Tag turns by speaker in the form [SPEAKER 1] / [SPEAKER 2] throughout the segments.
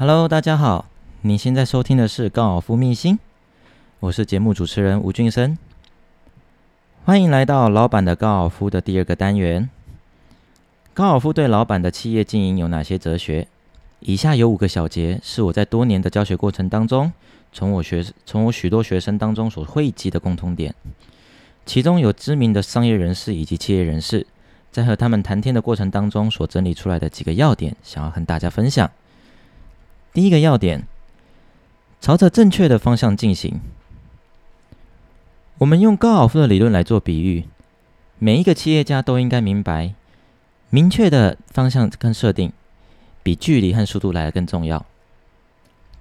[SPEAKER 1] Hello，大家好，你现在收听的是高尔夫秘辛，我是节目主持人吴俊生，欢迎来到老板的高尔夫的第二个单元。高尔夫对老板的企业经营有哪些哲学？以下有五个小节，是我在多年的教学过程当中，从我学从我许多学生当中所汇集的共通点。其中有知名的商业人士以及企业人士，在和他们谈天的过程当中所整理出来的几个要点，想要和大家分享。第一个要点，朝着正确的方向进行。我们用高尔夫的理论来做比喻，每一个企业家都应该明白，明确的方向跟设定，比距离和速度来的更重要。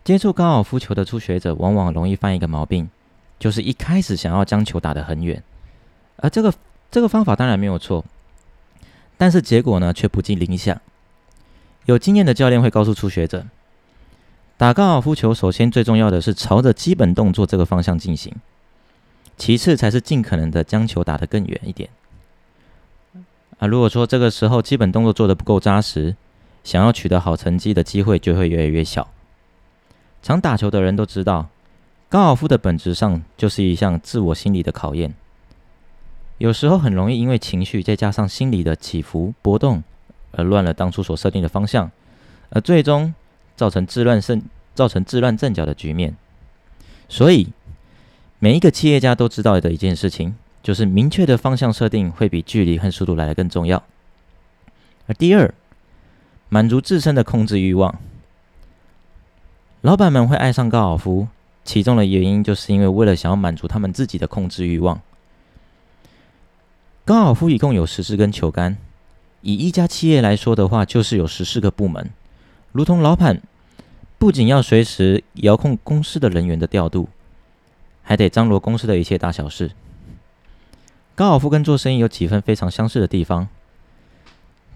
[SPEAKER 1] 接触高尔夫球的初学者，往往容易犯一个毛病，就是一开始想要将球打得很远，而这个这个方法当然没有错，但是结果呢却不尽理想。有经验的教练会告诉初学者。打高尔夫球，首先最重要的是朝着基本动作这个方向进行，其次才是尽可能的将球打得更远一点。啊，如果说这个时候基本动作做得不够扎实，想要取得好成绩的机会就会越来越小。常打球的人都知道，高尔夫的本质上就是一项自我心理的考验，有时候很容易因为情绪再加上心理的起伏波动，而乱了当初所设定的方向，而最终。造成自乱阵造成自乱阵脚的局面，所以每一个企业家都知道的一件事情，就是明确的方向设定会比距离和速度来的更重要。而第二，满足自身的控制欲望。老板们会爱上高尔夫，其中的原因就是因为为了想要满足他们自己的控制欲望。高尔夫一共有十四根球杆，以一家企业来说的话，就是有十四个部门。如同老板不仅要随时遥控公司的人员的调度，还得张罗公司的一切大小事。高尔夫跟做生意有几分非常相似的地方，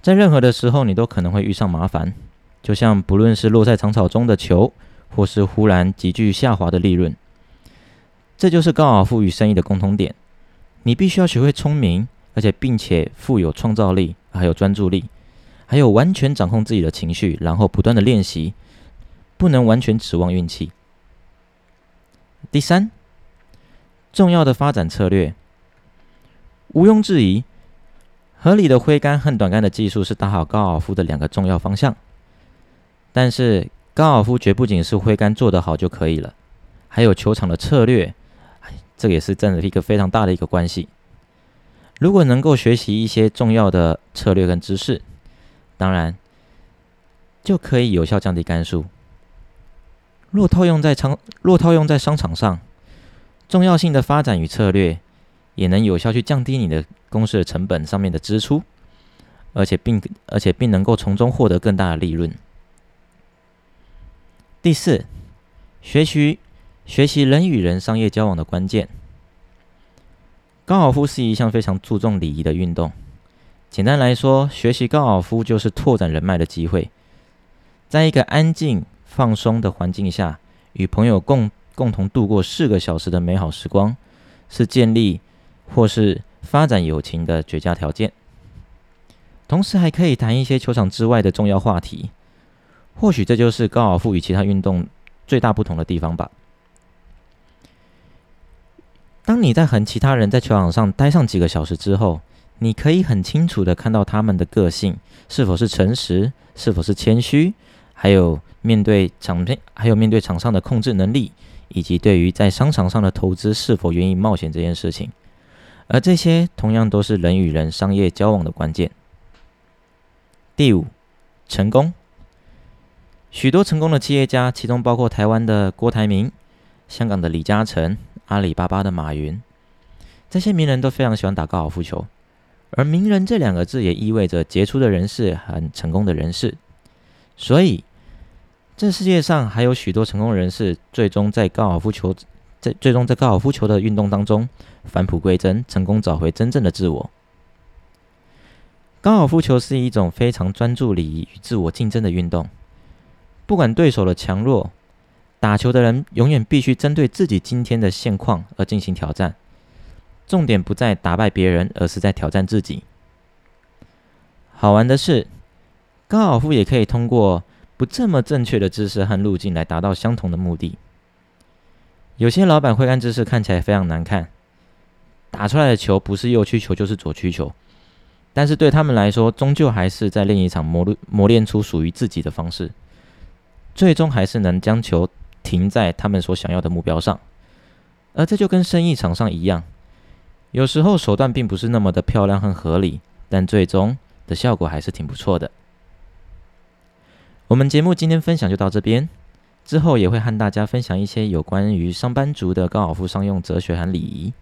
[SPEAKER 1] 在任何的时候你都可能会遇上麻烦，就像不论是落在长草中的球，或是忽然急剧下滑的利润，这就是高尔夫与生意的共同点。你必须要学会聪明，而且并且富有创造力，还有专注力。还有完全掌控自己的情绪，然后不断的练习，不能完全指望运气。第三，重要的发展策略，毋庸置疑，合理的挥杆和短杆的技术是打好高尔夫的两个重要方向。但是，高尔夫绝不仅是挥杆做得好就可以了，还有球场的策略，这也是占了一个非常大的一个关系。如果能够学习一些重要的策略跟知识，当然，就可以有效降低杆数。若套用在场，若套用在商场上，重要性的发展与策略，也能有效去降低你的公司的成本上面的支出，而且并而且并能够从中获得更大的利润。第四，学习学习人与人商业交往的关键。高尔夫是一项非常注重礼仪的运动。简单来说，学习高尔夫就是拓展人脉的机会。在一个安静、放松的环境下，与朋友共共同度过四个小时的美好时光，是建立或是发展友情的绝佳条件。同时，还可以谈一些球场之外的重要话题。或许这就是高尔夫与其他运动最大不同的地方吧。当你在和其他人在球场上待上几个小时之后，你可以很清楚的看到他们的个性是否是诚实，是否是谦虚，还有面对场面，还有面对场上的控制能力，以及对于在商场上的投资是否愿意冒险这件事情。而这些同样都是人与人商业交往的关键。第五，成功。许多成功的企业家，其中包括台湾的郭台铭、香港的李嘉诚、阿里巴巴的马云，这些名人都非常喜欢打高尔夫球。而名人这两个字也意味着杰出的人士和成功的人士，所以这世界上还有许多成功人士，最终在高尔夫球在最终在高尔夫球的运动当中返璞归真，成功找回真正的自我。高尔夫球是一种非常专注礼仪与自我竞争的运动，不管对手的强弱，打球的人永远必须针对自己今天的现况而进行挑战。重点不在打败别人，而是在挑战自己。好玩的是，高尔夫也可以通过不这么正确的姿势和路径来达到相同的目的。有些老板挥杆姿势看起来非常难看，打出来的球不是右曲球就是左曲球，但是对他们来说，终究还是在练一场磨磨练出属于自己的方式，最终还是能将球停在他们所想要的目标上。而这就跟生意场上一样，有时候手段并不是那么的漂亮和合理，但最终的效果还是挺不错的。我们节目今天分享就到这边。之后也会和大家分享一些有关于上班族的高尔夫商用哲学和礼仪。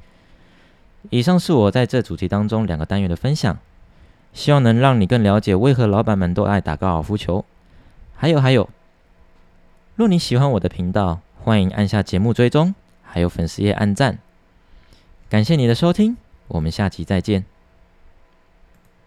[SPEAKER 1] 以上是我在这主题当中两个单元的分享，希望能让你更了解为何老板们都爱打高尔夫球。还有还有，若你喜欢我的频道，欢迎按下节目追踪，还有粉丝页按赞。感谢你的收听，我们下期再见。